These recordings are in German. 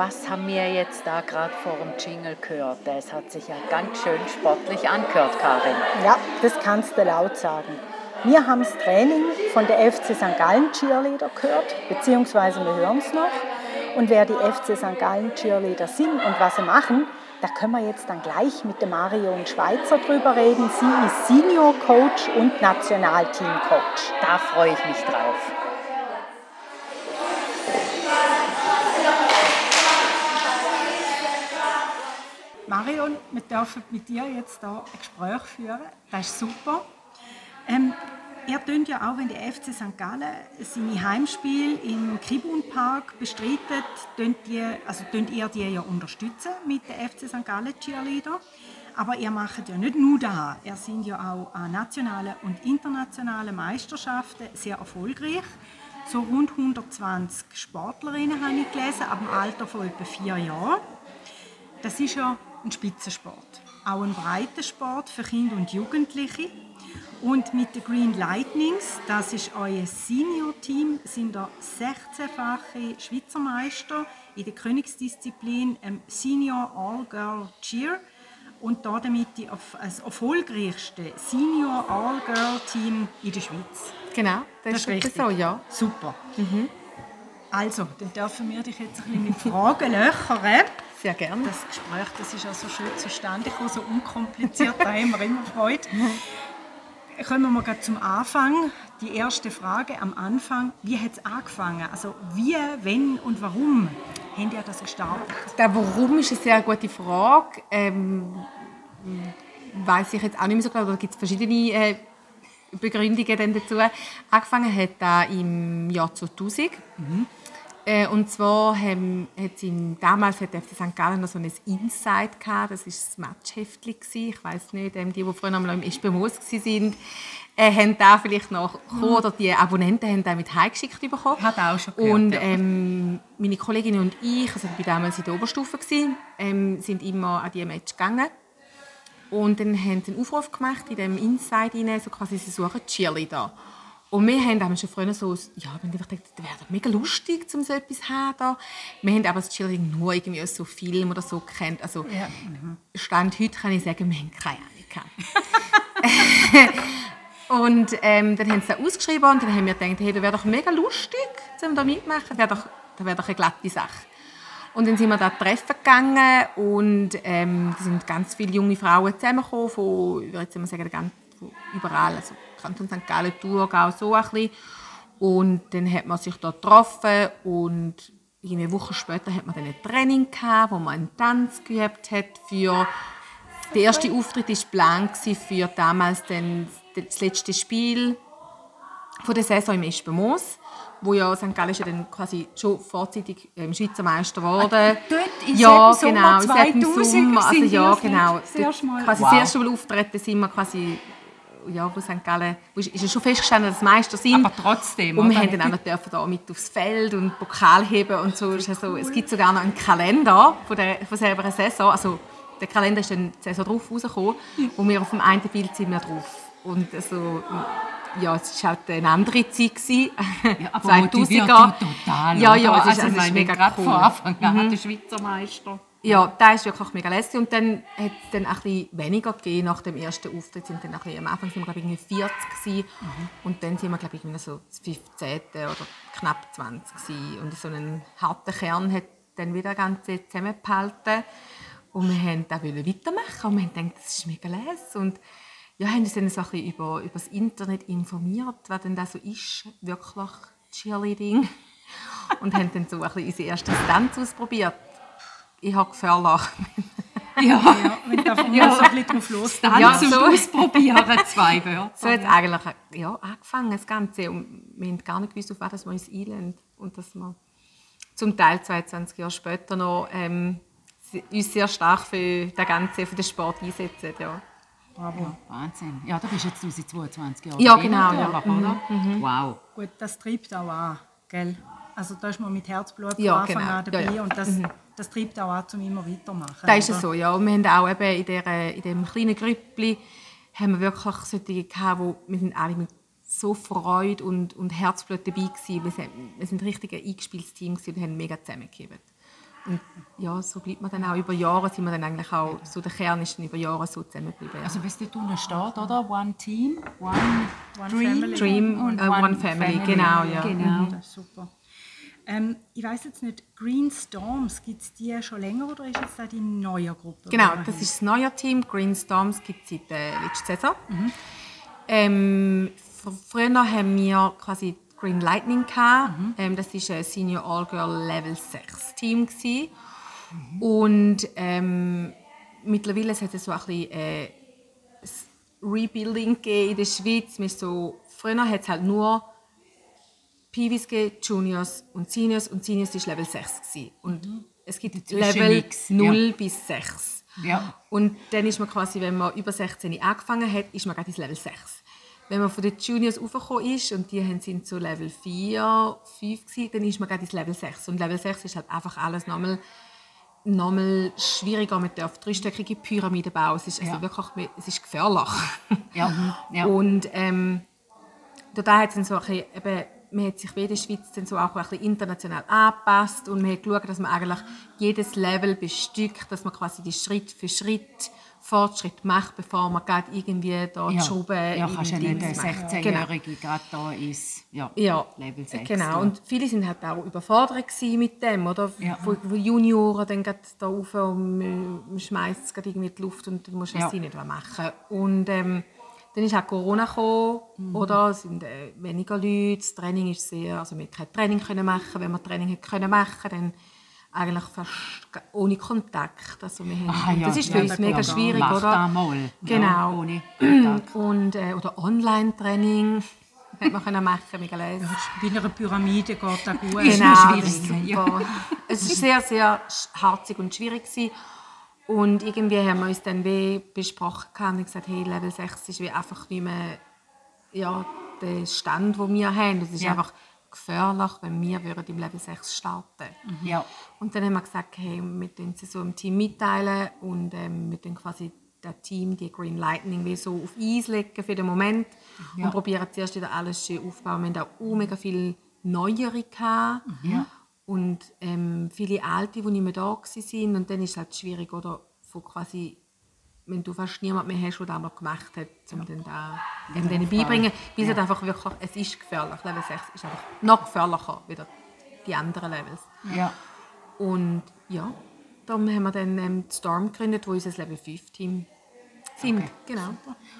Was haben wir jetzt da gerade vor dem Jingle gehört? Das hat sich ja ganz schön sportlich angehört, Karin. Ja, das kannst du laut sagen. Wir haben das Training von der FC St. Gallen Cheerleader gehört, beziehungsweise wir hören es noch. Und wer die FC St. Gallen Cheerleader sind und was sie machen, da können wir jetzt dann gleich mit der Marion Schweizer drüber reden. Sie ist Senior Coach und Nationalteam Coach. Da freue ich mich drauf. Marion, wir dürfen mit dir jetzt hier ein Gespräch führen. Das ist super. Ähm, ihr tönt ja auch, wenn der FC St. Gallen seine Heimspiele im Tribunpark bestreitet, tönt, die, also ihr die ja unterstützen mit der FC St. Gallen Cheerleader. Aber ihr macht ja nicht nur das. Ihr seid ja auch an nationalen und internationalen Meisterschaften sehr erfolgreich. So rund 120 Sportlerinnen habe ich gelesen, ab dem Alter von etwa vier Jahren. Das ist ja ein Spitzensport. Auch ein Breitensport für Kinder und Jugendliche. Und mit den Green Lightnings, das ist euer Senior-Team, sind da 16-fache Schweizer Meister in der Königsdisziplin ähm, Senior All-Girl Cheer und damit das erfolgreichste Senior All-Girl-Team in der Schweiz. Genau, das, das ist richtig so, ja. Super. Mhm. Also, dann dürfen wir dich jetzt ein bisschen mit Fragen löchern. Sehr gerne. Das Gespräch das ist auch so schön zustande gekommen, so unkompliziert, da haben wir immer Freude. Kommen wir gleich zum Anfang. Die erste Frage am Anfang, wie hat es angefangen? Also wie, wenn und warum habt ihr das gestartet? Der Warum ist eine sehr gute Frage. Ähm, weiß ich jetzt auch nicht mehr so genau, da gibt es verschiedene äh, Begründungen dazu. Angefangen hat er im Jahr 2000. Mhm. Äh, und zwar haben, hat ihm, damals hat der FC St. Gallen noch so ein Inside gehabt, das war das Matchheftli. Ich weiß nicht, die, die früher noch im Espemos waren, äh, haben da vielleicht noch mhm. oder die Abonnenten haben da mit heimgeschickt bekommen. Hat auch schon gehört, Und ähm, meine Kolleginnen und ich, also ich war damals in der Oberstufe, gewesen, ähm, sind immer an diese Match gegangen. Und dann haben sie einen Aufruf gemacht in dem Inside rein, so quasi, sie suchen Cheerleader. Und wir haben schon früher so, ja, wir haben gedacht, das wäre mega lustig, um so etwas zu haben. Wir haben aber das Cheerleading nur irgendwie aus so Filmen oder so gekannt. Also, ja. Stand heute kann ich sagen, wir haben keine Ahnung Und ähm, dann haben sie das ausgeschrieben und dann haben wir gedacht, hey, das wäre doch mega lustig, um da mitmachen. Das wäre doch, das wäre doch eine glatte Sache. Und dann sind wir da treffen gegangen und ähm, da sind ganz viele junge Frauen zusammengekommen, von, ich würde jetzt mal sagen, überall. Also, Kanton St. Gallen, Thurgau, so ein bisschen. Und dann hat man sich da getroffen und eine Woche später hat man dann ein Training gehabt, wo man einen Tanz geübt hat für der erste Auftritt war Plan für damals dann das letzte Spiel von der Saison im Espenmoos, wo ja St. Gallen ist ja dann quasi schon vorzeitig ähm, Schweizer Meister geworden. Ah, dort in ja, genau, Sommer 2000 Sommer, also ja, genau. Mal. Quasi wow. das erste Mal auftreten sind wir quasi ja, wo St. Gallen, wo ist, ist ja schon festgestanden, dass Meister sind. Aber trotzdem, Und wir haben dann auch noch dürfen da mit aufs Feld und Pokal heben und so. Also, es gibt sogar noch einen Kalender von der von selber Saison. Also, der Kalender ist dann die Saison drauf rausgekommen und wir auf dem einen Bild sind wir drauf. Und also, ja, es war halt eine andere Zeit. Gewesen. Ja, aber 2000er. total. Ja, ja, es ist, also, es ist mega cool. Von Anfang an mhm. der Schweizer Meister. Ja, da ist wirklich mega lässig. Und dann hat es dann ein bisschen weniger gegeben nach dem ersten Auftritt. Sind dann ein bisschen, am Anfang sind wir, glaube ich, 40 gewesen. Mhm. Und dann sind wir, glaube ich, so das 15. oder knapp 20 gewesen. Und so einen harten Kern hat dann wieder ganz zusammengehalten. Und wir wollten da weitermachen. Und wir haben gedacht, das ist mega lässig. Und ja, haben uns dann so ein bisschen über, über das Internet informiert, was denn das so ist, wirklich Cheerleading. Und haben dann so ein bisschen unsere erste Tanz ausprobiert ich habe Gefühl ja, ja, wenn da von ja. so ein bisschen drauf los dann ja, zum so. Ausprobieren zwei Wörter. So hat es eigentlich ja, angefangen, das Ganze. Und wir haben gar nicht gewusst, auf was wir uns einlösen. Und dass wir zum Teil 22 Jahre später noch ähm, uns sehr stark für den ganzen für den Sport einsetzen. Ja. Bravo. Ja, Wahnsinn. Ja, da bist jetzt du seit 22 Jahren. Ja, genau. Ja. Oder? Mhm. Wow. Gut, das treibt auch an, gell? Also da ist man mit Herzblut von Ja, Anfang genau. an dabei Ja, ja. und das, das treibt auch an, um immer weitermachen. Da ist es oder? so, ja. Und wir haben auch eben in, der, in dem kleinen Grüppli haben wir wirklich solche gehabt, wo wir sind alle mit so Freude und, und Herzblut dabei gewesen. Wir sind, wir sind richtig ein eingespieltes Team und haben mega zusammengegeben. Und ja, so bleibt man dann auch über Jahre, sind wir dann eigentlich auch, so der Kern ist dann über Jahre so zusammengeblieben. Ja. Also, was dort unten steht, oder? One Team, One, One Dream, Family. Dream und äh, One, Family, genau, ja. Genau. Das ist super. Ähm, ich weiß jetzt nicht, Green Storms, gibt es die schon länger oder ist jetzt da die neue Gruppe? Genau, das haben? ist das neue Team. Green Storms gibt es seit der letzten Saison. Ähm, fr- früher haben wir quasi Green Lightning. Gehabt. Ähm, das war ein Senior All-Girl Level 6 Team. Gewesen. Und ähm, mittlerweile hat es so ein bisschen äh, Rebuilding gegeben in der Schweiz. Wir so, früher hat es halt nur Peewees Juniors und Seniors und Seniors war Level 6. Gewesen. Und es gibt Level nix, 0 bis 6. Ja. Und dann ist man quasi, wenn man über 16 angefangen hat, ist man gerade ins Level 6. Wenn man von den Juniors raufgekommen ist und die sind so Level 4, 5 gewesen, dann ist man gerade ins Level 6. Und Level 6 ist halt einfach alles nochmal nochmal schwieriger. Man darf dreistöckige Pyramiden bauen. Es ist, also Ja. wirklich, es ist gefährlich. Ja. ja. Und ähm, da hat es dann so ein bisschen, eben, man hat sich wie in der Schweiz dann so auch ein bisschen international angepasst und man hat geschaut, dass man eigentlich jedes Level bestückt, dass man quasi die Schritt für Schritt Fortschritt macht, bevor man gerade irgendwie da die ja. Schraube ja, in kannst ja nicht ein Dings macht. 16-Jährige gerade da ins ja, Ja, Level 6. genau. Und viele sind halt auch überfordert mit dem, oder? Ja. Wo, wo Junioren dann gerade da rauf und schmeißt es gerade irgendwie in die Luft und dann musst du Ja. es nicht mehr machen. Und ähm, dann ist auch Corona gekommen, Mhm. oder? Es sind äh, weniger Leute, das Training ist sehr, also wir kein Training können machen. Wenn wir Training hätten können machen, dann eigentlich fast ohne Kontakt. Also wir haben, und ja, das ist ja, für uns das mega schwierig, Mach oder? mal. Genau. Ja. Und, äh, oder Online-Training hätte man können machen, mega lesen. Bei einer Pyramide geht das gut. Genau, schwierig, ist ja. super. Es war sehr, sehr harzig und schwierig. Gewesen. Und irgendwie haben wir uns dann wie besprochen und gesagt, hey, Level 6 ist wie einfach nicht mehr ja, der Stand, den wir haben. Es ist Ja. einfach gefährlich, wenn wir würden im Level 6 starten Ja. Und dann haben wir gesagt, hey, wir teilen sie so im Team mitteilen und ähm, wir tun quasi das Team, die Green Lightning, wie so auf Eis legen für den Moment Ja. und probieren zuerst wieder alles schön aufzubauen. Wir hatten auch mega viele Neuere. Gehabt. Ja. Und ähm, viele Alte, die nicht mehr da waren. Und dann ist es halt schwierig, oder? Von quasi, wenn du fast niemanden mehr hast, der das mal gemacht hat, um dann da dem denen beibringen. Weil es halt einfach wirklich, es ist gefährlich. Level 6 ist einfach noch gefährlicher wie die anderen Levels. ja. Und ja, darum haben wir dann ähm, Storm gegründet, wo unser Level 5 Team sind. Genau.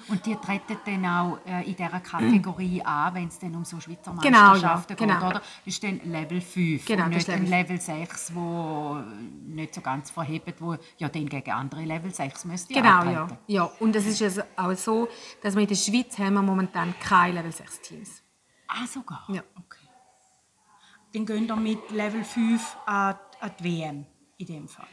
Und die treten dann auch äh, in dieser Kategorie an, wenn es dann um so Schweizer Genau, ja, Meisterschaften geht, genau. oder? Das ist dann Level 5 Genau, und das nicht Level- Level 6, wo nicht so ganz verhebt, wo ja dann gegen andere Level 6 müsste Genau, ja. ja. Und es ist also auch so, dass wir in der Schweiz haben wir momentan keine Level 6 Teams. Ah, sogar? Ja. Okay. Dann gehen wir mit Level 5 an, an die WM in dem Fall.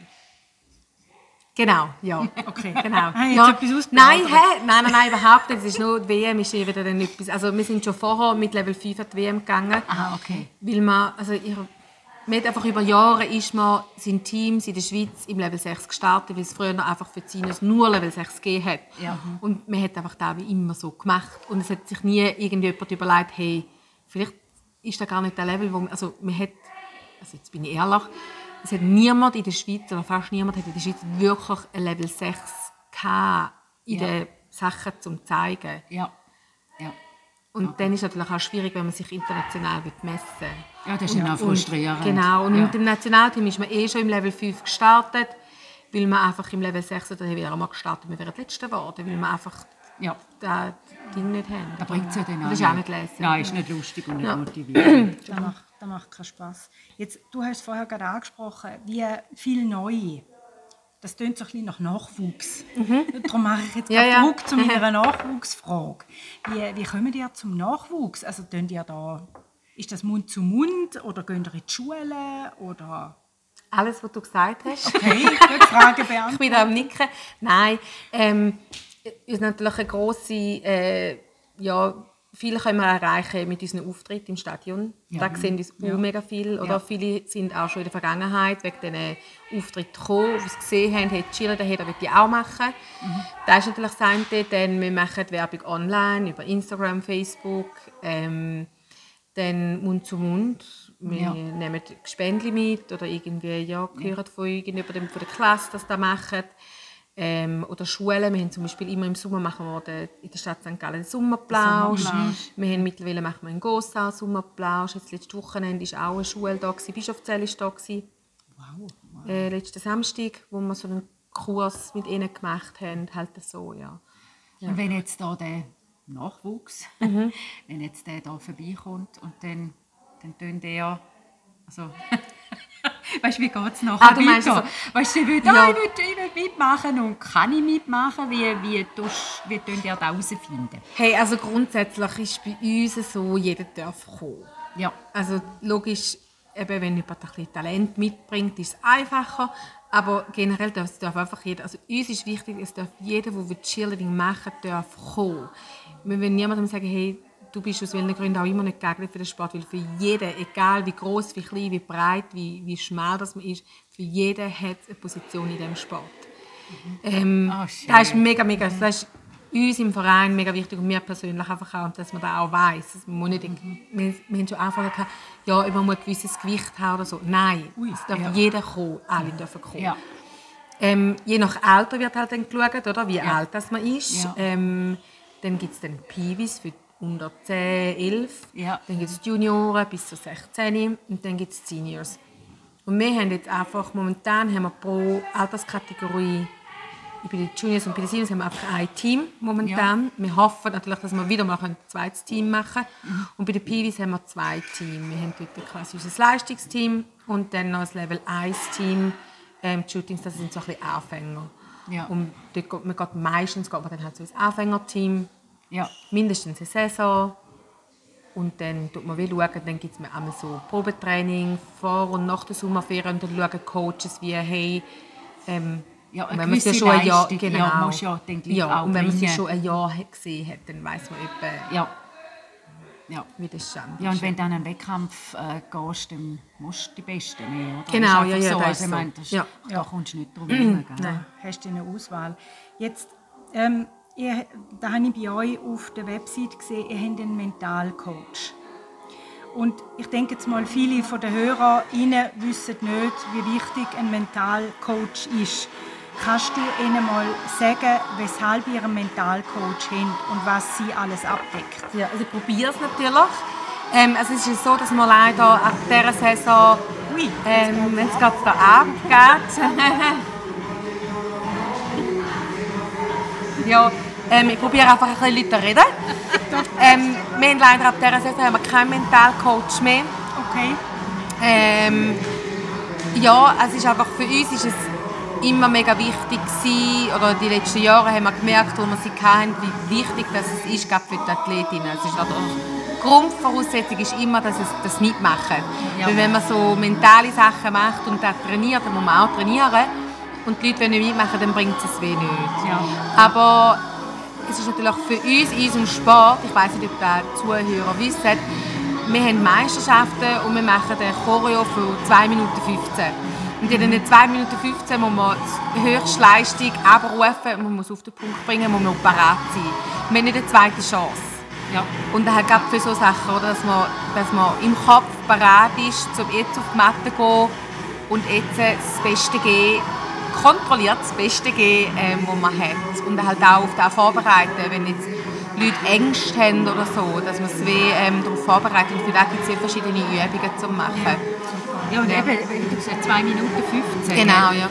Genau, ja. Okay. Genau. Ah, jetzt ja. etwas nein, hä? nein, nein, nein, überhaupt nicht. Es ist nur, die WM ist wieder dann etwas. Also wir sind schon vorher mit Level 5 an die WM gegangen. Ah, okay. Weil man, also ich, man einfach über Jahre ist man, sind Teams in der Schweiz im Level 6 gestartet, weil es früher einfach für Seniors nur Level 6 gegeben hat. Ja. Und man hat einfach da wie immer so gemacht. Und es hat sich nie irgendjemand überlegt, hey, vielleicht ist da gar nicht der Level, wo man, also man hat, also jetzt bin ich ehrlich, es hat niemand in der Schweiz, oder fast niemand hat in der Schweiz wirklich ein Level 6 gehabt in Ja. den Sachen zum zeigen. Ja. ja. Und dann ist es natürlich auch schwierig, wenn man sich international messen will. Ja, das ist dann auch frustrierend. Genau, und Ja. mit dem Nationalteam ist man eh schon im Level 5 gestartet, weil man einfach im Level 6 oder wieder einmal gestartet, wir wären Letzte geworden, weil wir einfach Ja. das Ding nicht haben. Da bringt es ja dann Das ist auch nicht lesen. Nein, ist nicht lustig und nicht Ja. motivierend. Das macht, keinen Spass. Jetzt, du hast vorher gerade angesprochen, wie viel Neue. Das klingt so ein bisschen nach Nachwuchs. Darum mache ich jetzt Mhm. Ja, ja. Druck zu meiner Nachwuchsfrage. Wie, wie kommen ihr zum Nachwuchs? Also, tun ihr da Ist das Mund zu Mund oder gehen ihr in die Schule oder... Alles, was du gesagt hast. Okay, gut, Frage ich beantwortet. bin da am Nicken. Nein, ähm, ist natürlich eine grosse, äh, ja, viele können wir erreichen mit unseren Auftritten im Stadion. Da sehen uns auch mega viel. Oder Ja. viele sind auch schon in der Vergangenheit wegen diesen Auftritten gekommen, die sie gesehen haben, hey, Chiller, den will ich auch machen. Das ist natürlich das eine. Dann wir machen Werbung online, über Instagram, Facebook. Ähm, dann Mund zu Mund. Wir Ja. nehmen Gespendli mit oder irgendwie ja, hören von irgendjemandem von der Klasse, dass das machen. Ähm, oder Schulen. Wir haben zum Beispiel immer im Sommer machen wir den, in der Stadt St. Gallen einen Sommerplausch. Wir haben mittlerweile machen wir in Gossau Sommerplausch. Jetzt letztes Wochenende war auch eine Schule da, gewesen. Bischofszell war da. Gewesen. Äh, letzten Samstag, wo wir so einen Kurs mit ihnen gemacht haben. Halt so, ja. Und wenn jetzt da der Nachwuchs, Mhm. wenn jetzt der da vorbeikommt und dann, dann tun der, also, weißt du, wie geht es nachher Ah, du weiter? also- weißt du, sie will, Ja. ah, ich will, ich will mitmachen und kann ich mitmachen? Wie, wie, tust, wie tun ihr das herausfinden? Hey, also grundsätzlich ist bei uns so, jeder darf kommen. Ja, Also logisch, eben, wenn jemand ein bisschen Talent mitbringt, ist es einfacher. Aber generell darf, es darf einfach jeder, also uns ist wichtig, es darf jeder, der Cheerleading machen darf kommen. Wir wollen niemandem sagen, hey, du bist aus welchen Gründen auch immer nicht geeignet für den Sport, weil für jeden, egal wie groß, wie klein, wie breit, wie, wie schmal das man ist, für jeden hat es eine Position in diesem Sport. Ähm, Ah, schön. das ist mega, mega, das ist uns im Verein mega wichtig und mir persönlich einfach auch, dass man das auch weiss. Man muss nicht, wir, wir haben schon gehabt, ja, man muss ein gewisses Gewicht haben oder so. Nein, es darf ja. jeder kommen, alle dürfen kommen. ja. Ähm, je nach Alter wird halt dann geschaut, oder, wie alt das man ist. Ja. Ähm, dann gibt es dann Piwis für unter 10, 11. Ja. Dann gibt es Junioren bis zu 16 und dann gibt es Seniors. Und wir haben jetzt einfach, momentan haben wir pro Alterskategorie, bei den Juniors und bei den Seniors haben wir einfach ein Team momentan. Wir hoffen natürlich, dass wir wieder mal ein zweites Team machen können. Und bei den Piwis haben wir zwei Teams. Wir haben dort quasi unser Leistungsteam und dann noch das Level 1 Team. Ähm, die Shootings, das sind so ein bisschen Anfänger. Ja. Und dort geht, man geht meistens geht man dann halt so ins Anfängerteam ja. mindestens eine Saison. Und dann tut man wie schauen, dann gibt es mir einmal so Probetraining vor und nach der Sommerferien und dann schauen Coaches wie, hey, ähm, Ja, und eine wenn man sie schon ein Jahr, Leistung, genau, ja, muss ja dann gleich ja, auch und wenn man sie bringen. schon ein Jahr hat gesehen hat, dann weiß man etwa, Ja. ja. wie das Stand Ja, und wenn du an einen Wettkampf äh, gehst, dann musst du die Besten nehmen, oder? Genau, ja, ja, so. das Also, ist ich so. meine, das, Ja. Da kommst du nicht drum herum. hast du eine Auswahl. Jetzt, ähm, ihr, da habe ich bei euch auf der Website gesehen, ihr habt einen Mentalcoach. Und ich denke jetzt mal, viele von den HörerInnen wissen nicht, wie wichtig ein Mentalcoach ist. Kannst du ihnen mal sagen, weshalb ihr einen Mentalcoach habt und was sie alles abdeckt? Ja, also ich probiere es natürlich. Ähm, also es ist so, dass wir leider ab dieser Saison, Ui, ähm, jetzt geht es da abgeht. ja, ähm, ich probiere einfach ein bisschen Leute zu reden. ähm, wir haben leider ab dieser Saison haben wir keinen Mentalcoach mehr. okay. Ähm, ja, es ist einfach für uns ist es immer mega wichtig gewesen, oder die letzten Jahre haben wir gemerkt, wo wir sie hatten, wie wichtig das es ist, gerade für die Athletinnen. Es ist also die Grundvoraussetzung ist immer, dass es das mitmachen. Weil wenn man so mentale Sachen macht und das trainiert, dann muss man auch trainieren. Und die Leute, wenn nicht mitmachen, dann bringt es nicht. Ja. Aber es ist natürlich für uns in unserem Sport, ich weiß nicht, ob die Zuhörer wissen, wir haben Meisterschaften und wir machen eine Choreo für 2 Minuten 15. Und in den 2 Minuten 15 muss man die höchste Leistung abrufen, man muss auf den Punkt bringen, man muss parat sein. Wir haben nicht eine zweite Chance. Ja. Und dann gerade für so Sachen, oder, dass, man, dass man im Kopf parat ist, um jetzt auf die Matte zu gehen und jetzt das Beste geben, kontrolliert das Beste geben, ähm, was man hat. Und halt auch auf das vorbereiten, wenn jetzt Leute Ängste haben oder so, dass man es wie, ähm, darauf vorbereitet. Und für das gibt es ja verschiedene Übungen zu machen. Ja, und Ja. eben, du gesagt 2 Minuten 15. Genau, ja.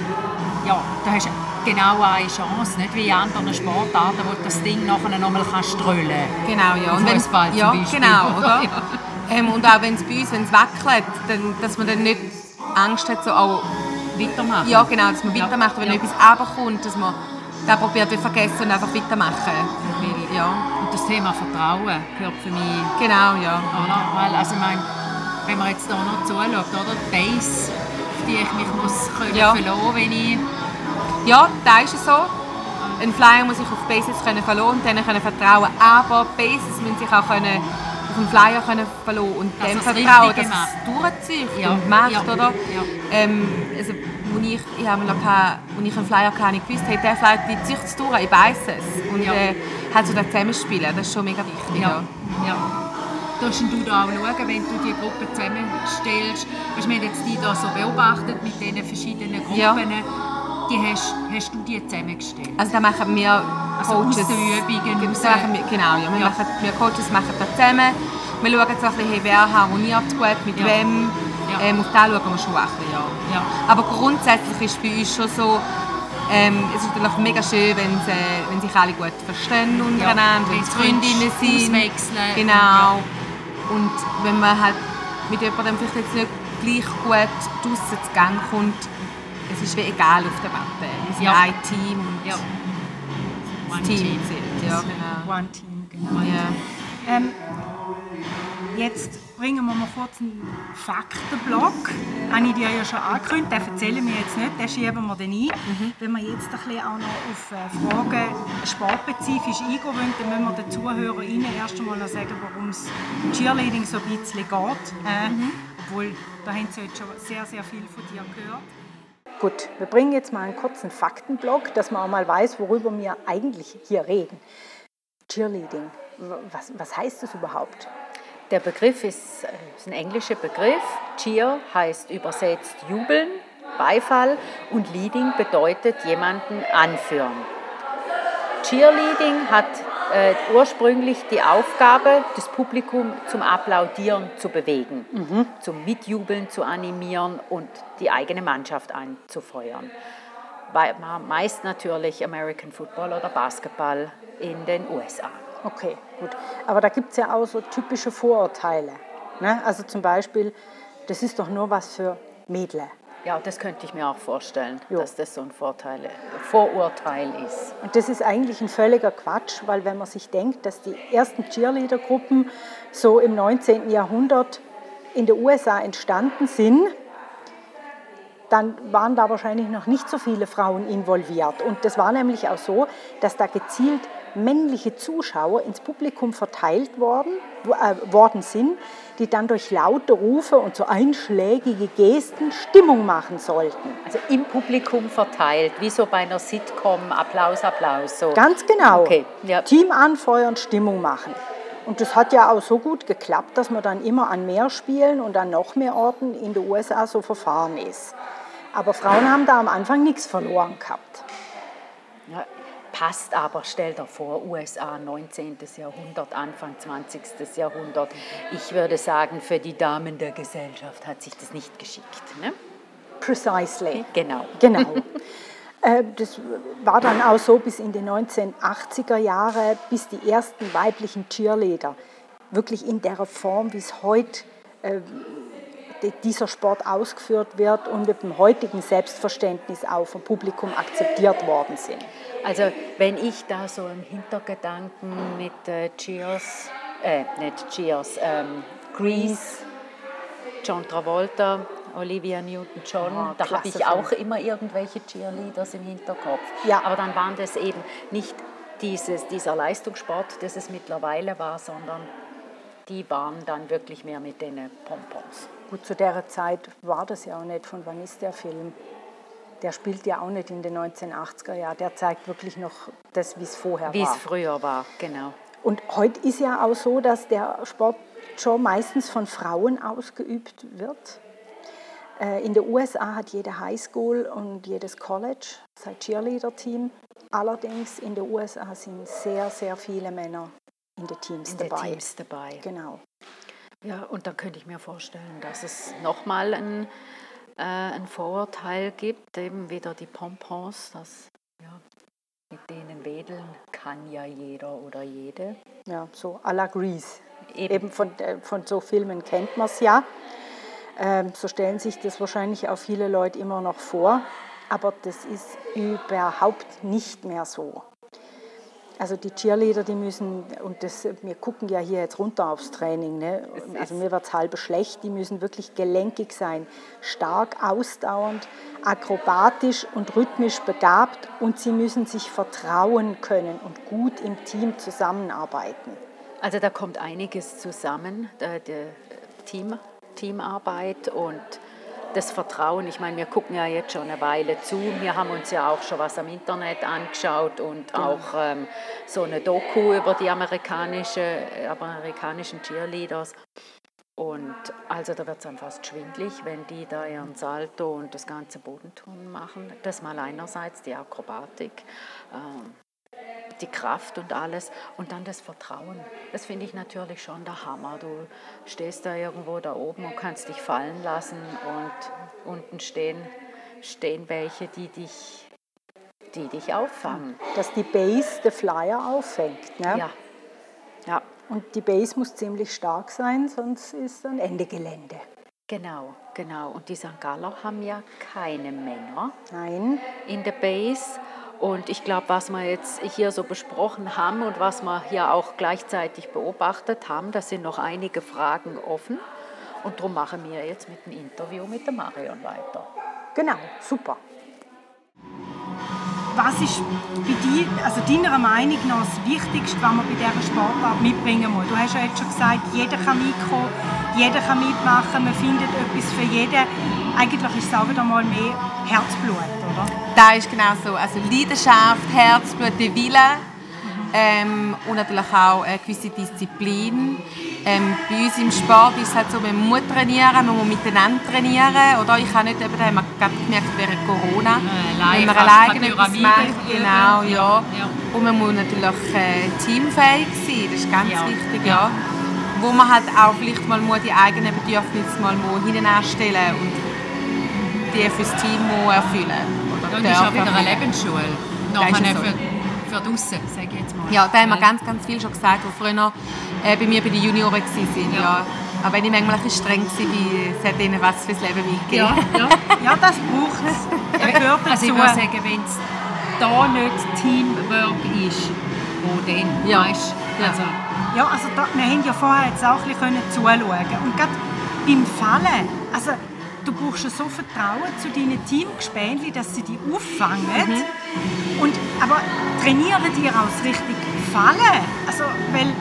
Ja, da hast du genau eine Chance, nicht wie in anderen Sportarten, wo du das Ding nachher nochmal kannst drüllen Genau, ja. Wenn's- Fußball zum ja, Beispiel, genau, oder? oder? Ja. Ähm, und auch wenn es bei uns wenn es wackelt, dann, dass man dann nicht Angst hat, so, oh, Weitermachen. Ja, genau, dass man Ja. weitermacht, wenn Ja. etwas runterkommt, dass man das probiert zu vergessen und einfach weitermachen. Weil, ja. Und das Thema Vertrauen gehört für mich, Genau, ja. oder? Weil, also ich meine, wenn man jetzt hier noch zuschaut, oder? Die Base, auf die ich mich muss können Ja. verlassen wenn ich... Ja, da ist es so. Ein Flyer muss sich auf Bases können verlassen und denen können vertrauen. Aber Bases müssen sich auch können auf den Flyer können verlassen und dem das vertrauen, dass es durchzieht Ja, und macht, ja, oder? ja. Ähm, also, wo ich, ich habe wo ich einen Flyer hatte, ich gewusst, hey, der Flyer, die zieht es durch, ich weiss es. Und Ja. äh, halt so das Zusammenspielen, das ist schon mega wichtig. Ja, ja. Darfst du da auch schauen, wenn du die Gruppe zusammenstellst? Weißt, wir haben jetzt die da so beobachtet mit diesen verschiedenen Gruppen. Ja. Die hast, hast du die zusammengestellt? Also da machen wir Also aus Coaches. den Übungen Das raus. machen wir, genau, ja. Wir, Ja. Machen, wir Coaches machen das zusammen. Wir schauen so ein bisschen, hey, wer harmoniert gut mit Ja. wem. Ja. Ähm, auf das schauen wir schon ein bisschen, ja. Ja. Aber grundsätzlich ist bei uns schon so, ähm, es ist natürlich mega schön, wenn, sie, wenn sich alle gut verstehen untereinander, wenn wenn es Freundinnen sind. auswechseln. Genau. Und wenn man halt mit jemandem vielleicht jetzt nicht gleich gut draussen zu Gang kommt, es ist wie egal auf der Matte. Wir sind Ja. ein Team und Ja. das One Team Team. zählt. Ja, genau. One Team, genau. Ja. Ähm, jetzt bringen wir mal kurz einen Faktenblock. Habe ich dir ja schon angekündigt, den erzählen wir jetzt nicht, den schieben wir dann ein. Wenn wir jetzt ein bisschen auch noch auf äh, Fragen sportspezifisch eingehen wollen, dann müssen wir den ZuhörerInnen erst einmal noch sagen, warum es Cheerleading so ein bisschen geht. Äh, Obwohl, da haben sie jetzt schon sehr, sehr viel von dir gehört. Gut, wir bringen jetzt mal einen kurzen Faktenblock, dass man auch mal weiß, worüber wir eigentlich hier reden. Cheerleading, was, was heißt das überhaupt? Der Begriff ist, äh, ist ein englischer Begriff. Cheer heißt übersetzt jubeln, Beifall und Leading bedeutet jemanden anführen. Cheerleading hat äh, ursprünglich die Aufgabe, das Publikum zum Applaudieren zu bewegen, zum Mitjubeln zu animieren und die eigene Mannschaft anzufeuern. Bei, meist natürlich American Football oder Basketball in den USA. Okay, gut. Aber da gibt es ja auch so typische Vorurteile. Ne? Also zum Beispiel, das ist doch nur was für Mädle. Ja, das könnte ich mir auch vorstellen, Jo. dass das so ein Vorteil, Vorurteil ist. Und das ist eigentlich ein völliger Quatsch, weil wenn man sich denkt, dass die ersten Cheerleader-Gruppen so im 19. Jahrhundert in den USA entstanden sind, dann waren da wahrscheinlich noch nicht so viele Frauen involviert. Und das war nämlich auch so, dass da gezielt männliche Zuschauer ins Publikum verteilt worden, äh, worden sind, die dann durch laute Rufe und so einschlägige Gesten Stimmung machen sollten. Also im Publikum verteilt, wie so bei einer Sitcom, Applaus, Applaus. So. Ganz genau. Okay, ja. Team anfeuern, Stimmung machen. Und das hat ja auch so gut geklappt, dass man dann immer an mehr Spielen und an noch mehr Orten in den USA so verfahren ist. Aber Frauen haben da am Anfang nichts verloren gehabt. Ja, passt aber, stell dir vor, USA 19. Jahrhundert, Anfang 20. Jahrhundert. Ich würde sagen, für die Damen der Gesellschaft hat sich das nicht geschickt. Ne? Precisely. Genau. Genau. Äh, Das war dann auch so bis in die 1980er Jahre, bis die ersten weiblichen Cheerleader wirklich in der Form, wie es heute äh, dieser Sport ausgeführt wird und mit dem heutigen Selbstverständnis auch vom Publikum akzeptiert worden sind. Also wenn ich da so im Hintergedanken mit äh, Cheers, äh, nicht Cheers, ähm, Grease, John Travolta, Olivia Newton-John, Ah, da habe ich auch Film. immer irgendwelche Cheerleaders im Hinterkopf. Ja. Aber dann waren das eben nicht dieses, dieser Leistungssport, das es mittlerweile war, sondern die waren dann wirklich mehr mit den Pompons. Gut, zu der Zeit war das ja auch nicht. Von wann ist der Film? Der spielt ja auch nicht in den 1980er Jahren. Der zeigt wirklich noch das, wie es vorher Wie war. es früher war, genau. Und heute ist ja auch so, dass der Sport schon meistens von Frauen ausgeübt wird. Äh, In den USA hat jede Highschool und jedes College sein Cheerleader-Team. Allerdings in den USA sind sehr, sehr viele Männer in den Teams In den dabei. Teams dabei. Genau. Ja, und da könnte ich mir vorstellen, dass es nochmal ein, äh, ein Vorurteil gibt, eben wieder die Pompons, dass ja, mit denen wedeln kann ja jeder oder jede. Ja, so à la Grease. Eben. Eben, von, äh, von so Filmen kennt man es ja. Ähm, so stellen sich das wahrscheinlich auch viele Leute immer noch vor. aber das ist überhaupt nicht mehr so. Also die Cheerleader, die müssen, und das, wir gucken ja hier jetzt runter aufs Training, ne? also mir wird es halb schlecht, die müssen wirklich gelenkig sein, stark, ausdauernd, akrobatisch und rhythmisch begabt und sie müssen sich vertrauen können und gut im Team zusammenarbeiten. Also da kommt einiges zusammen, der, der Team, Teamarbeit und das Vertrauen. Ich meine, wir gucken ja jetzt schon eine Weile zu. Wir haben uns ja auch schon was am Internet angeschaut und genau. auch ähm, so eine Doku über die amerikanische, amerikanischen Cheerleaders. Und also da wird es dann fast schwindlig, wenn die da ihren Salto und das ganze Bodentun machen. Das mal einerseits die Akrobatik. Ähm, die Kraft und alles und dann das Vertrauen. Das finde ich natürlich schon der Hammer. Du stehst da irgendwo da oben und kannst dich fallen lassen und unten stehen, stehen welche, die dich, die dich auffangen. Dass die Base der Flyer auffängt. Ne? Ja. ja. Und die Base muss ziemlich stark sein, sonst ist dann Ende Gelände. Genau, genau. Und die St. Galler haben ja keine Männer Nein. in der Base. Und ich glaube, was wir jetzt hier so besprochen haben und was wir hier auch gleichzeitig beobachtet haben, da sind noch einige Fragen offen. Und darum machen wir jetzt mit dem Interview mit der Marion weiter. Genau, super. Was ist bei dir, also deiner Meinung nach das Wichtigste, was man bei dieser Sportart mitbringen muss? Du hast ja jetzt schon gesagt, jeder kann mitkommen, jeder kann mitmachen, man findet etwas für jeden. Eigentlich ist es auch wieder mal mehr Herzblut, oder? Das ist genau so. Also Leidenschaft, Herzblut, der Wille ähm, und natürlich auch eine gewisse Disziplin. Ähm, bei uns im Sport ist es halt so, man muss trainieren, man muss miteinander trainieren. Oder ich habe nicht, eben, haben wir gerade gemerkt während Corona, äh, wenn man alleine etwas macht. Genau, ja. ja. Und man muss natürlich äh, teamfähig sein, das ist ganz ja. wichtig. Ja. Wo man halt auch vielleicht mal die eigenen Bedürfnisse mal hinten anstellen und die fürs Team erfüllen Oder das ist auch wieder eine Lebensschule. Nachher so. für, für draussen, sage ich jetzt mal. Ja, da haben wir ganz, ganz viel schon gesagt, die früher äh, bei mir bei den Junioren waren. Ja. ja. Aber wenn ich manchmal ein bisschen streng war, es hat ihnen was fürs Leben mitgegeben. Ja, ja. ja das braucht es. also ich würde sagen, wenn es da nicht Teamwork ist, wo dann, ja. weißt also, ja, also da, wir haben ja vorher jetzt auch ein bisschen zuschauen Und gerade beim Fallen, also du brauchst so Vertrauen zu deinen Teamgespänchen, dass sie dich auffangen. Mhm. Und, aber trainieren die auch richtig Fallen? Also, weil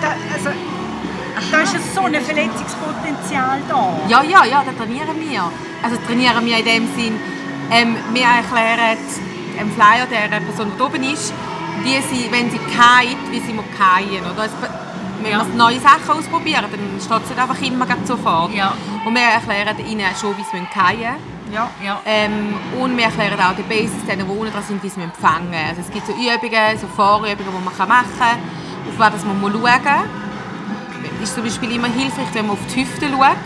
da, also, da ist ja so ein Verletzungspotenzial da. Ja, ja, ja, da trainieren wir. Also trainieren wir in dem Sinn, ähm, wir erklären dem Flyer, der Person, die oben ist, wie sie, wenn sie kalt, wie sie muss kallen. Oder? wenn ja. wir neue Sachen ausprobieren, dann steht es nicht einfach immer sofort. Ja. Und wir erklären ihnen schon, wie sie fallen ja. ja. Ähm, und wir erklären auch die Basics, denen, die dran sind, wie sie empfangen Also es gibt so Übungen, so Vorübungen, die man machen kann, auf was man schauen muss. Es ist zum Beispiel immer hilfreich, wenn man auf die Hüfte schaut.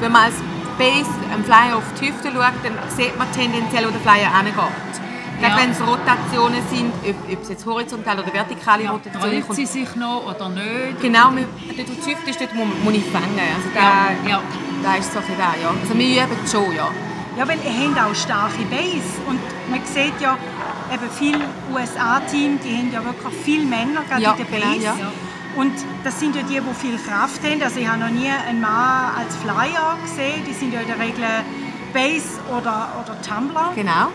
Wenn man als Base, einen Flyer auf die Hüfte schaut, dann sieht man tendenziell, wo der Flyer hingeht. Gerade wenn es Rotationen sind, ob, ob es jetzt horizontal oder vertikale ja, Rotationen sind. sie sich noch oder nicht? Genau, dort wo die Hüfte ist, dort muss, muss ich fangen. Also da, ja, ja. da ist so ein da, ja. Also wir üben schon, ja. Ja, weil ihr habt auch starke Base und man sieht ja, eben viele USA-Teams, die haben ja wirklich viele Männer gerade ja, in der Base. Genau, ja. Und das sind ja die, die viel Kraft haben. Also ich habe noch nie einen Mann als Flyer gesehen. Die sind ja in der Regel Base oder, oder Tumbler. Genau.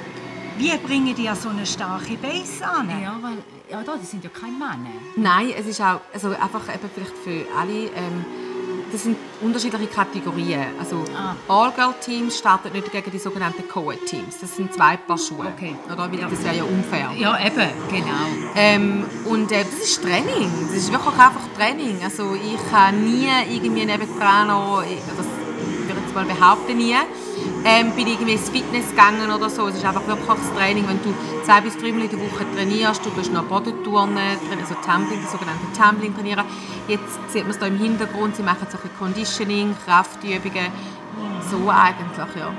Wie bringen die so eine starke Base an? Ja, weil ja, da, die sind ja keine Männer. Nein, es ist auch also einfach eben vielleicht für alle. Ähm, das sind unterschiedliche Kategorien. Also ah. All-Girl-Teams starten nicht gegen die sogenannten Co-Ed-Teams. Das sind zwei Paar Schuhe. Okay. Oder? Weil das wäre ja unfair. Ja, eben, genau. Ähm, und äh, das ist Training. Das ist wirklich einfach Training. Also ich habe nie irgendwie nebendran noch, das würde ich jetzt mal behaupten, nie, ähm, bin irgendwie ins Fitness gegangen oder so. Es ist einfach wirklich das Training, wenn du zwei bis drei Mal in der Woche trainierst, du gehst noch Bodenturnen, also Tumbling, das sogenannte Tumbling trainieren. Jetzt sieht man es da im Hintergrund, sie machen so ein Conditioning, Kraftübungen, so eigentlich, ja.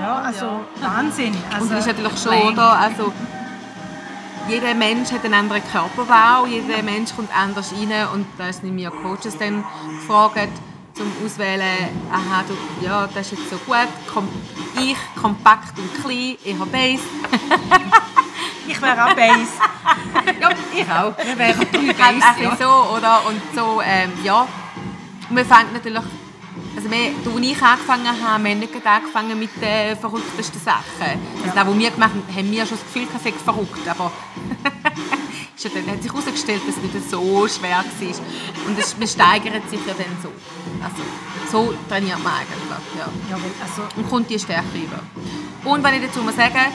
Ja, also ja. Wahnsinn. Also und das ist natürlich schon, oder, also jeder Mensch hat einen anderen Körperbau, jeder Mensch kommt anders rein und da ist nicht mir Coaches dann gefragt, zum Auswählen, aha, du, ja, das ist jetzt so gut, kom ich kompakt und klein, ich habe Base. Ich wäre auch Base. Ja, ich auch. Wir wären drei Halt Base, ein ja. so, oder? Und so, ähm, ja. Und man fängt natürlich, also wir, wo ich angefangen habe, wir haben nicht angefangen mit den verrücktesten Sachen. Also das, was wir gemacht haben, haben wir schon das Gefühl, es sei verrückt, aber dann, hat sich herausgestellt, dass es nicht so schwer war. Und es, man steigert sich ja dann so. Also, so trainiert man eigentlich, ja. Jawohl, also Und kommt die Stärke über. Und wenn ich dazu muss sagen,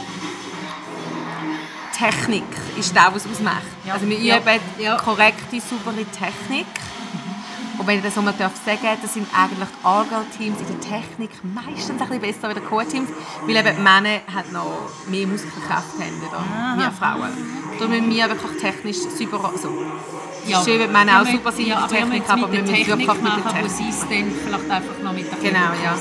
Technik ist das, was es ausmacht. Ja. Also wir üben Ja. korrekte, saubere Technik. Und wenn ich das so mal darf sagen das sind eigentlich die All-Girl-Teams in der Technik meistens ein bisschen besser als die Co-Teams, weil eben die Männer halt noch mehr Muskelkraft haben, oder? wir Frauen. Darum müssen wir wirklich technisch super, also es ist schön, wenn die Männer auch super sind ja, in der Technik, aber wir müssen Technik wirklich mit der machen, wo Technik. sie es dann vielleicht einfach noch mit der Genau, ja.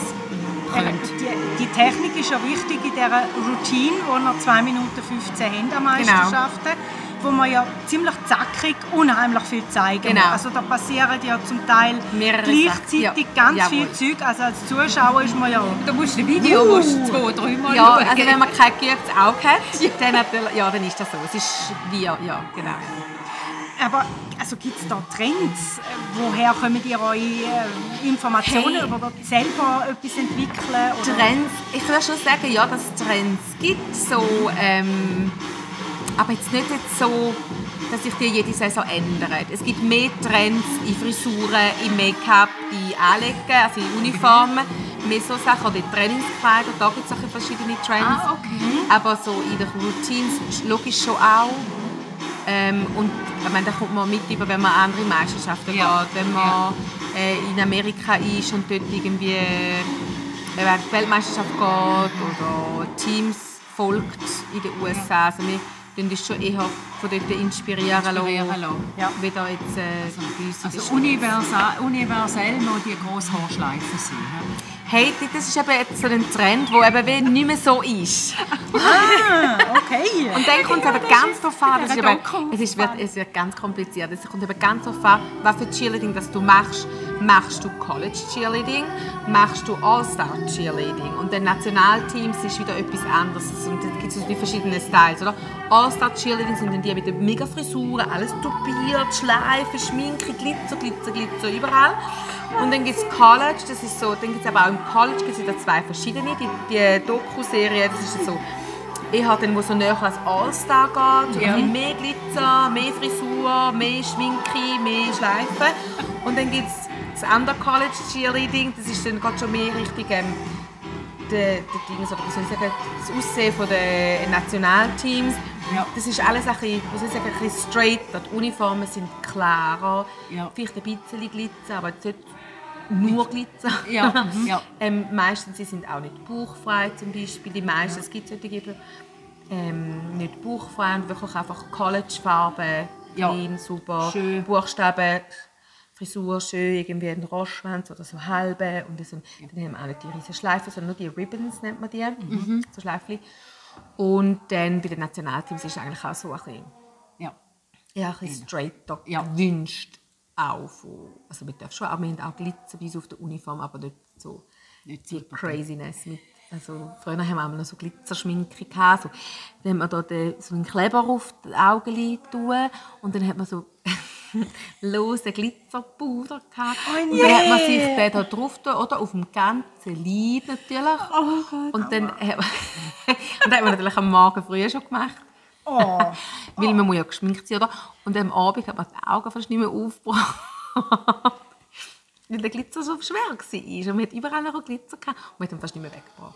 die, die Technik ist ja wichtig in dieser Routine, wo wir 2 Minuten 15 haben an Meisterschaften, wo wir ja ziemlich zackig unheimlich viel zeigen. Genau. Also da passieren ja zum Teil Mehrere gleichzeitig. Ja. ganz Jawohl. viel Zeug. Also als Zuschauer ist man ja... Du musst ein Video Uh. musst zwei, dreimal Ja, schauen. also wenn man kein geübtes Auge hat, dann, ja, dann ist das so. Es ist wie, ja, genau. Aber also gibt es da Trends? Woher kommen ihr eure äh, Informationen? Hey. Über selber etwas entwickeln? Oder? Trends, ich würde schon sagen, ja, dass es Trends gibt, so, ähm, aber jetzt nicht jetzt so, dass sich die jede Saison ändern. Es gibt mehr Trends in Frisuren, in Make-up, in Anlegen, also in Uniformen, mehr so Sachen, oder in Trainingskleider, da gibt es auch verschiedene Trends. Ah, okay. Aber so in den Routines logisch schon auch. Ähm, und ich meine, da kommt man mit über, wenn man an andere Meisterschaften Ja. geht, wenn man äh, in Amerika ist und dort irgendwie äh, Weltmeisterschaft geht oder Teams folgt in den USA. Also wir tun uns schon eher von dort inspirieren, lassen. Ja. Wieder jetzt äh, bei uns Also universal, universell noch die grosse Haarschleife sein. ja. Hey, das ist eben jetzt so ein Trend, der eben wie nicht mehr so ist. Ah, okay. Und dann kommt es eben ganz darauf an, ist es, ist, wird, es wird ganz kompliziert, es kommt eben ganz darauf an, was für Cheerleading das du machst. Machst du College Cheerleading, machst du All-Star Cheerleading und dann Nationalteams ist wieder etwas anderes und dann gibt es die verschiedenen Styles, oder? All-Star Cheerleading sind dann die mit den mega Frisuren, alles tupiert, Schleifen, Schminke, Glitzer, Glitzer, Glitzer, überall. Und dann gibt es College, das ist so, dann gibt es aber auch im College gibt's wieder zwei verschiedene, die, die Doku-Serie, das ist so ich habe dann, wo so näher als All-Star geht, Ja. mehr Glitzer, mehr Frisur, mehr Schminke, mehr Schleifen. Und dann gibt es das andere College Cheerleading, das ist dann gerade schon mehr Richtung ähm, der, Dings, oder wie soll ich sagen, das Aussehen der Nationalteams. Ja. Das ist alles ein bisschen, ich sagen, ein bisschen straighter. Die Uniformen sind klarer, Ja. vielleicht ein bisschen Glitzer, aber jetzt nicht nur Glitzer. Ja, ja. ähm, meistens sie sind auch nicht bauchfrei zum Beispiel. Die meisten, es gibt solche, die ähm, nicht bauchfrei und wirklich einfach College-Farben, Ja. clean, super, Schön. Buchstaben, Frisur schön, irgendwie ein Rostschwanz oder so halbe und sind, dann haben wir auch nicht die riesen Schleifen, sondern nur die Ribbons nennt man die, Mhm. so Schleifchen. Und dann bei den Nationalteams ist es eigentlich auch so ein bisschen, Ja. ja, ein bisschen straighter Ja. gewünscht auch von, also wir dürfen schon, aber wir haben auch Glitzer bei uns auf der Uniform, aber nicht so Nicht die. Craziness mit, also früher haben wir auch noch so Glitzerschminke gehabt, so, dann hat man da den, so einen Kleber auf die Augen tun und dann hat man so lose Glitzerpuder gehabt und dann hat man sich den da drauf tun, oder auf dem ganzen Lid natürlich und dann man, und dann hat man natürlich am Morgen früh schon gemacht Oh. weil man muss ja geschminkt sein, oder? Und am Abend hat man die Augen fast nicht mehr aufgebracht. weil der Glitzer so schwer war. Und man hat überall noch Glitzer gehabt und man hat ihn fast nicht mehr weggebracht.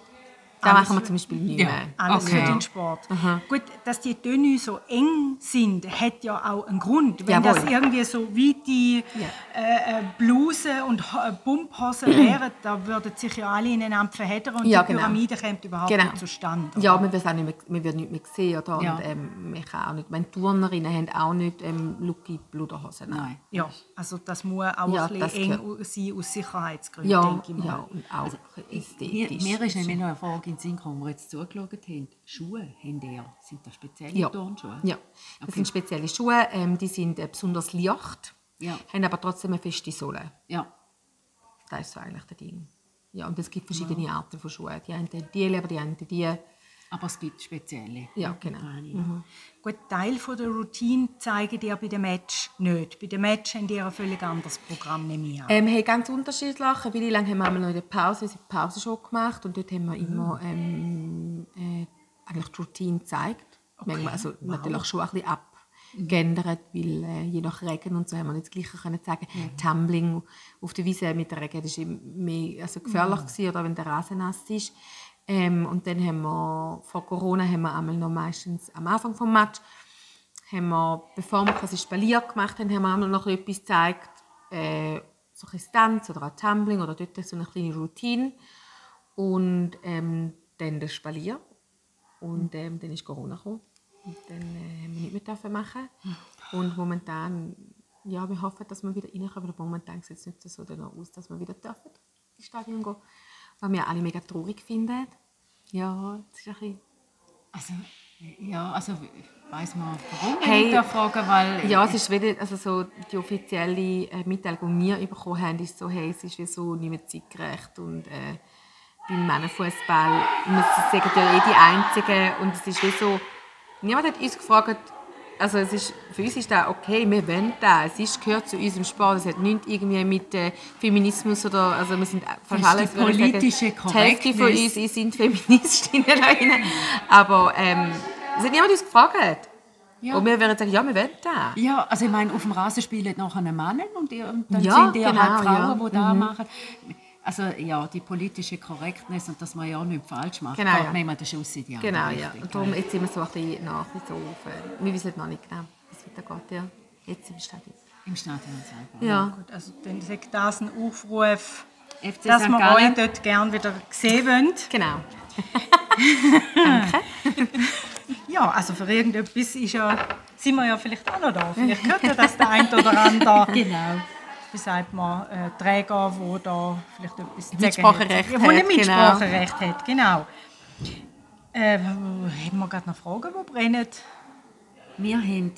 Alles machen wir zum Beispiel nicht Ja. mehr. Alles Okay. für den Sport. Gut, dass die Töne so eng sind, hat ja auch einen Grund. Wenn Jawohl. das irgendwie so weite Ja. äh, äh, Blusen und Ho- äh, Pumphosen wären, da würden sich ja alle ineinander verheddern und Ja, die genau. Pyramide kommt überhaupt Genau. nicht zustande. Ja, man wird auch nicht mehr, man wird nicht mehr sehen. Oder? Ja. Und, ähm, man kann auch nicht, meine Turnerinnen haben auch nicht ähm, lucky Bluderhosen. Nein. Ja, also das muss auch Ja, ein bisschen eng sein aus Sicherheitsgründen, Ja, denke ich mal. ja, und auch Mir, ästhetisch. mir ist nämlich noch eine Frage in den Sinn gekommen, wo wir jetzt zugeschaut haben. Schuhe haben ihr? Sind das spezielle Ja. Turnschuhe? Ja, das sind spezielle Schuhe, ähm, die sind äh, besonders leicht, Ja. haben aber trotzdem eine feste Sohle. Ja. Das ist so eigentlich das Ding. Ja, und es gibt verschiedene Arten von Schuhen. Die einen die lieber, die anderen die. Aber es gibt spezielle. Ja, genau. Mhm. Gut, Teil von der Routine zeigen ihr bei dem Match nicht. Bei dem Match haben ihr ein völlig anderes Programm, nehme ich an. Ähm, hey, ganz unterschiedlich. Eine Weile lang haben wir noch in der Pause unsere Pause gemacht und dort haben wir immer ähm, äh, eigentlich die Routine gezeigt. Manchmal, also natürlich schon ein bisschen abgeändert, weil äh, je nach Regen und so haben wir nicht das Gleiche können sagen. Tumbling auf der Wiese mit der Regen das war mehr also gefährlich gewesen, oder wenn der Rasen nass ist. Ähm, und dann haben wir, vor Corona haben wir einmal noch meistens am Anfang des Match, haben wir, bevor wir quasi Spalier gemacht haben, haben wir einmal noch etwas gezeigt, äh, so ein Stunts oder ein Tumbling oder dort so eine kleine Routine. Und ähm, dann das Spalier. Und ähm, dann ist Corona gekommen. Und dann äh, haben wir nicht mehr machen. Und momentan, ja, wir hoffen, dass wir wieder reinkommen. Aber momentan sieht es nicht so danach aus, dass wir wieder dürfen ins Stadion gehen. Was wir alle mega traurig finden. Ja, das ist ein bisschen... Also, ja, also weiß man, warum Hey, ich da fragen, weil Ja, es ist wieder, also so die offizielle äh, Mitteilung, die wir bekommen haben, ist so, hey, es ist wie so nicht mehr zeitgerecht und äh, beim Männerfußball, wir sagen ja eh die Einzigen und es ist wie so, niemand hat uns gefragt, also es ist, für uns ist das okay, wir wollen das, es ist, gehört zu unserem Sport, es hat nichts irgendwie mit äh, Feminismus oder, also wir sind fast alles, die ich sagen, politische die Hälfte von uns sind Feministinnen da rein. aber ähm, es hat niemand uns gefragt. Ja. Und wir würden sagen, ja, wir wollen das. Ja, also ich meine, auf dem Rasen spielen nachher Männer und, die, und dann Ja, sind die genau, halt Frauen, ja. die da machen. Also ja, die politische Korrektness und dass man ja nichts falsch macht, Genau, ja. manchmal den Schuss in die andere Genau, ja. Und darum, jetzt sind wir so ein bisschen nach wie so auf, äh, wir wissen noch nicht genau, wie es weitergeht, ja. Jetzt im Stadion. Im Stadion selber. Ja. Gut, also dann sagt das ein Aufruf, FC dass St. wir Gallen. euch dort gerne wieder sehen wollen. Genau. Ja, also für irgendetwas ist ja, sind wir ja vielleicht auch noch da. Vielleicht hört ja das der ein oder andere. Genau. Wie sagt man, äh, Träger, der da vielleicht etwas zu Mitspracherecht hat. Ja, wo nicht hat, genau. Mitspracherecht hat, genau. Äh, haben wir gerade noch Fragen, die brennen? Wir haben,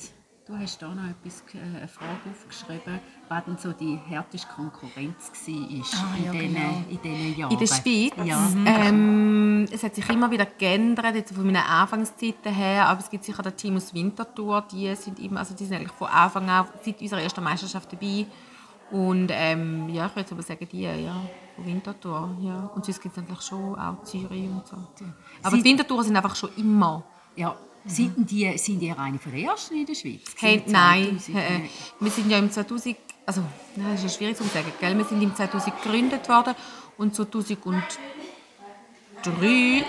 du hast da noch etwas, äh, eine Frage aufgeschrieben, was denn so die härteste Konkurrenz war Ah, ja, in, diesen, genau. in diesen Jahren. In der Schweiz, Ja. ähm, es hat sich immer wieder geändert, jetzt von meinen Anfangszeiten her, aber es gibt sicher das Team aus Winterthur, die sind, immer, also die sind eigentlich von Anfang an, seit unserer ersten Meisterschaft dabei. Und ähm, ja, ich würde aber sagen, die, ja, von Winterthur, ja. Und sonst gibt es eigentlich schon auch Zürich und so. Aber die Winterthur sind einfach schon immer Ja. Sind, die, sind die eine von den ersten in der Schweiz? Hey, nein, 2000? äh, wir sind ja im 2000, also nein, das ist ja schwierig zu sagen, gell? wir sind im 2000 gegründet worden und 2003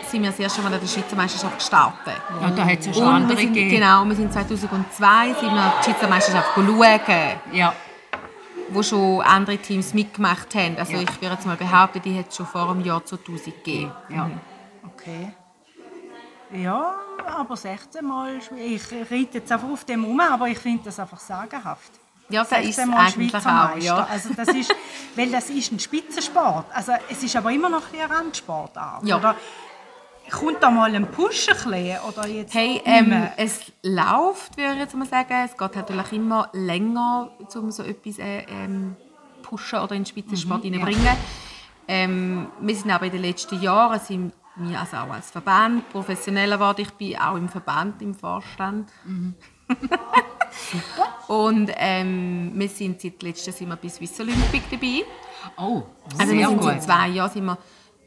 sind wir das erste Mal an der Schweizer Meisterschaft gestartet. Ja, da hat es ja schon Und wir andere sind, gegeben. genau, wir sind 2002 sind wir die Schweizer Meisterschaft schauen, Ja. Wo schon andere Teams mitgemacht haben. Also Ja. ich würde jetzt mal behaupten, die hat es schon vor dem Jahr 2000 gegeben. ja. Okay. Ja, aber 16 Mal, ich reite jetzt einfach auf dem um, aber ich finde das einfach sagenhaft. Ja, das ist 16 Mal eigentlich Schweizer auch, ja. Also das ist, weil das ist ein Spitzensport. Also es ist aber immer noch ein Randsportart. Ja. Oder kommt da mal ein Push ein bisschen, oder jetzt Hey, ähm, es läuft, würde ich jetzt mal sagen. Es geht natürlich immer länger, um so etwas äh, ähm, pushen oder in den Spitzensport Mhm, hineinbringen. Ähm, wir sind aber in den letzten Jahren sind wir also auch als Verband professioneller geworden. Ich bin auch im Verband, im Vorstand. Mhm. Und ähm, wir sind seit letztem sind wir bei Swiss Olympic dabei. Oh, Also wir sind gut. seit zwei Jahren sind wir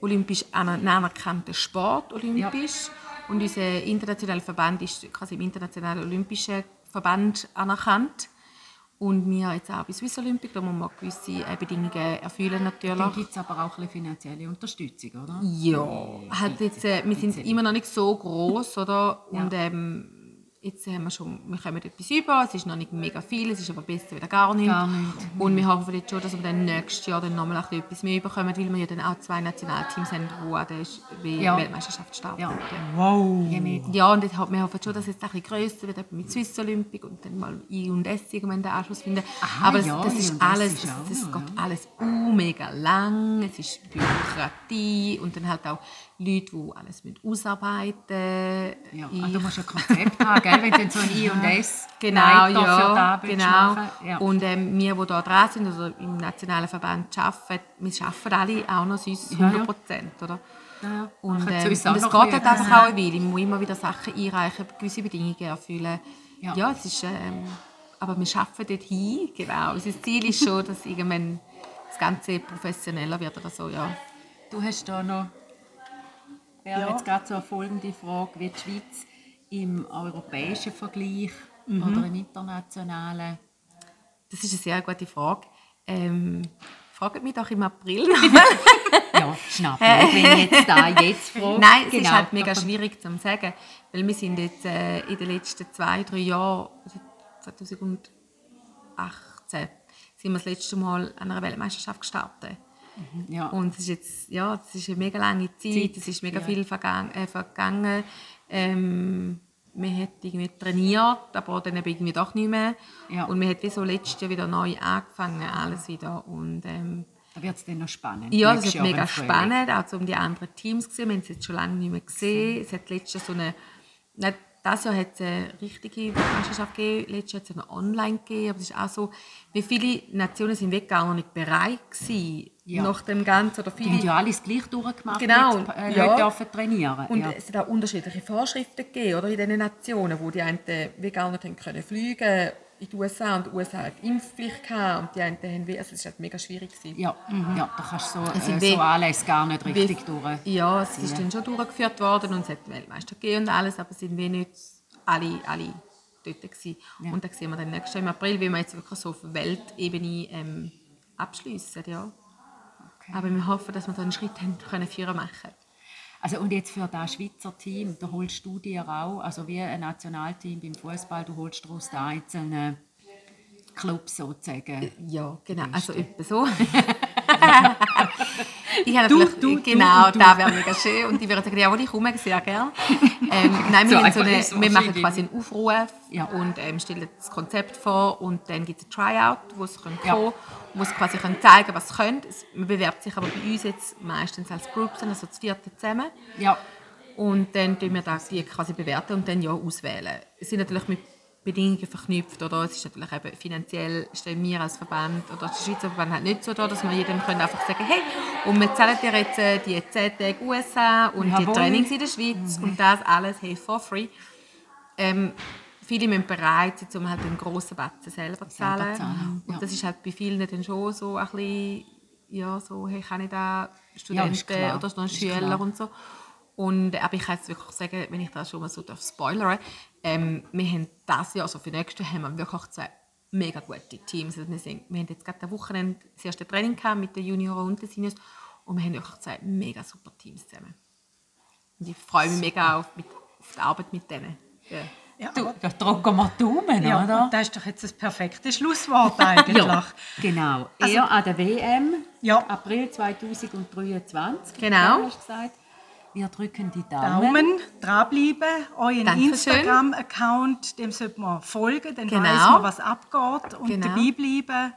olympisch anerkannter Sport, olympisch. Und unser internationaler Verband ist quasi im Internationalen Olympischen Verband anerkannt. Und wir jetzt auch bei Swiss Olympic, da muss man gewisse äh, Bedingungen erfüllen natürlich. Dann gibt es aber auch ein finanzielle Unterstützung, oder? Ja, hat jetzt, äh, wir sind immer noch nicht so groß, oder? Und ähm, jetzt haben wir schon, wir kommen etwas über. Es ist noch nicht mega viel, es ist aber besser wieder gar nicht. Gar nicht. Und wir hoffen jetzt schon, dass wir dann nächstes Jahr dann nochmal ein bisschen etwas mehr bekommen, weil wir ja dann auch zwei Nationalteams haben, die an der Ja. Weltmeisterschaft starten. Ja. Wow. Ja, und wir hoffen schon, dass es jetzt ein bisschen grösser wird, mit Swiss Olympic und dann mal I und S irgendwann den Anschluss finden. Aha, Aber das, ja, das ist alles, ist das, auch das noch, geht alles uh, mega lang, es ist Bürokratie und dann halt auch Leute, die alles mit ausarbeiten Ja. Ich- Ah, du musst ein Konzept haben, gell? wenn du so ein I und S Genau, für ja, Arbeit genau. Ja. Und ähm, wir, die hier dran sind, also im nationalen Verband arbeiten, wir arbeiten alle auch noch sonst Ja, ja. 100 Prozent, oder? Ja, Und, ähm, es geht halt einfach auch eine Weile. Ich muss immer wieder Sachen einreichen, gewisse Bedingungen erfüllen. Ja. Ja, es ist, ähm, aber wir arbeiten dort hin, genau. Unser Ziel ist schon, dass irgendwann das Ganze professioneller wird oder so, ja. Du hast da noch wäre Ja. jetzt gerade so eine folgende Frage, wie die Schweiz im europäischen Vergleich Mhm. oder im internationalen. Das ist eine sehr gute Frage. Ähm, fragt mich doch im April Ja, schnapp. nicht, wenn jetzt da jetzt frage. Nein, es Genau, ist halt mega schwierig zu sagen, weil wir sind jetzt äh, in den letzten zwei, drei Jahren, also 2018, sind wir das letzte Mal an einer Weltmeisterschaft gestartet. Ja. Und es ist jetzt, ja, es ist eine mega lange Zeit, Zeit, es ist mega ja. viel vergangen. Äh, vergangen. Ähm, man hat irgendwie trainiert, aber dann eben irgendwie doch nicht mehr. Ja. Und man hat wie so letztes Jahr wieder neu angefangen, alles wieder. Und ähm, Da wird es dann noch spannend. ja, das nächstes ist mega spannend, auch um die anderen Teams gesehen. Wir haben es jetzt schon lange nicht mehr gesehen. Es hat letztes Jahr so eine, nicht, das Jahr hat es eine richtige Weltmeisterschaft gegeben, letztes Jahr hat es eine online gegeben, aber es ist auch so, wie viele Nationen sind gar noch nicht bereit gewesen, Ja. nach dem Ganzen, oder Die viele haben ja alles gleich durchgemacht, Genau, mit, äh, ja. Leute dürfen trainieren. und ja. es hat auch unterschiedliche Vorschriften gegeben, oder, in diesen Nationen, wo die einen wie gar nicht können fliegen in die USA und die USA hat Impfpflicht gehabt und die einen haben wie, also es war halt mega schwierig. Gewesen. ja, ja, da kannst du so, äh, so Anlässe gar nicht richtig Wie- durch. Ja, es ist dann schon durchgeführt worden und es hat Weltmeister gegeben und alles, aber es sind wie nicht alle, alle dort gewesen. Und da sehen wir dann nächstes Jahr im April, wie wir jetzt wirklich so auf Weltebene ähm, abschließen, ja. Aber wir hoffen, dass wir da einen Schritt haben können führen machen. Also und jetzt für das Schweizer Team, da holst du dir auch, also wie ein Nationalteam beim Fußball, du holst aus den einzelnen Clubs sozusagen. Ja, genau. Also etwa so. ich habe Du, natürlich, du, genau, du. da wäre mega schön. Und ich würde sagen, ja, ich komme sehr gerne. Ähm, nein, wir, So so eine, wir machen quasi einen Aufruf Ja. und ähm, stellen das Konzept vor und dann gibt es ein Tryout, wo sie können Ja. kommen wo sie quasi können zeigen was sie können. Man bewerbt sich aber bei uns jetzt meistens als Groups, also das vierte zusammen. Ja, Und dann tun wir das die quasi bewerten und dann ja auswählen. Es sind natürlich mit Bedingungen verknüpft. Oder? Es ist natürlich eben finanziell stehen wir als Verband oder der Schweizer Verband halt nicht so da, dass wir jedem können einfach sagen hey, und wir zahlen dir jetzt äh, die 10 Tage USA und die Jawohl. Trainings in der Schweiz und das alles hey, for free. Ähm, viele müssen bereit sein, um halt den grossen Batzen selber zu Selber zahlen. zahlen, ja. Und das ist halt bei vielen dann schon so ein bisschen, ja, so, hey, kann ich da Ja, Studenten klar. oder Schüler und so. Und, aber ich kann jetzt wirklich sagen, wenn ich da schon mal so darf spoilern ähm, wir haben das Jahr, also für nächstes Jahr, haben wir wirklich zwei mega gute Teams. Also wir, sind, wir haben jetzt gerade am Wochenende das erste Training gehabt mit den Junioren und den Seniors und wir haben wirklich zwei mega super Teams zusammen. Und ich freue mich mega auf, mit, auf die Arbeit mit denen. Ja. Ja, du, da drücken wir die Daumen, ja, oder? das ist doch jetzt das perfekte Schlusswort eigentlich. Ja, genau. Also- er an der WM, Ja. April 2023. Genau. Hast du gesagt. Wir drücken die Daumen. Daumen, dranbleiben, euren. Instagram-Account, dem sollte man folgen, dann Genau. weiß man, was abgeht und Genau. dabei bleiben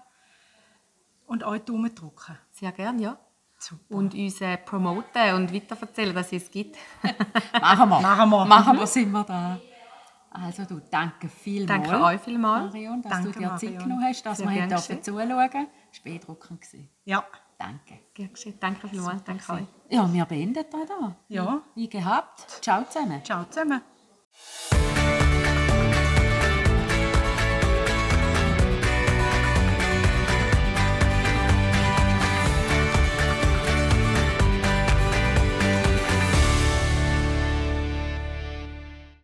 und euch Daumen drücken. Sehr gerne, ja. Super. Und uns äh, promoten und weiterverzählen, dass es es gibt. Machen wir. Machen wir. Machen wir, sind wir da. Also du, danke vielmals. Danke euch vielmals. Marion, dass Danke, du dir Zeit Marion. genommen hast, dass Sehr wir dürfen zuschauen durften. Es war beeindruckend. Ja, Danke. Gern geschehen. Danke vielmals. Danke euch. Ja, wir beenden da. da. ja. Wie gehabt. Ciao zusammen. Ciao zusammen.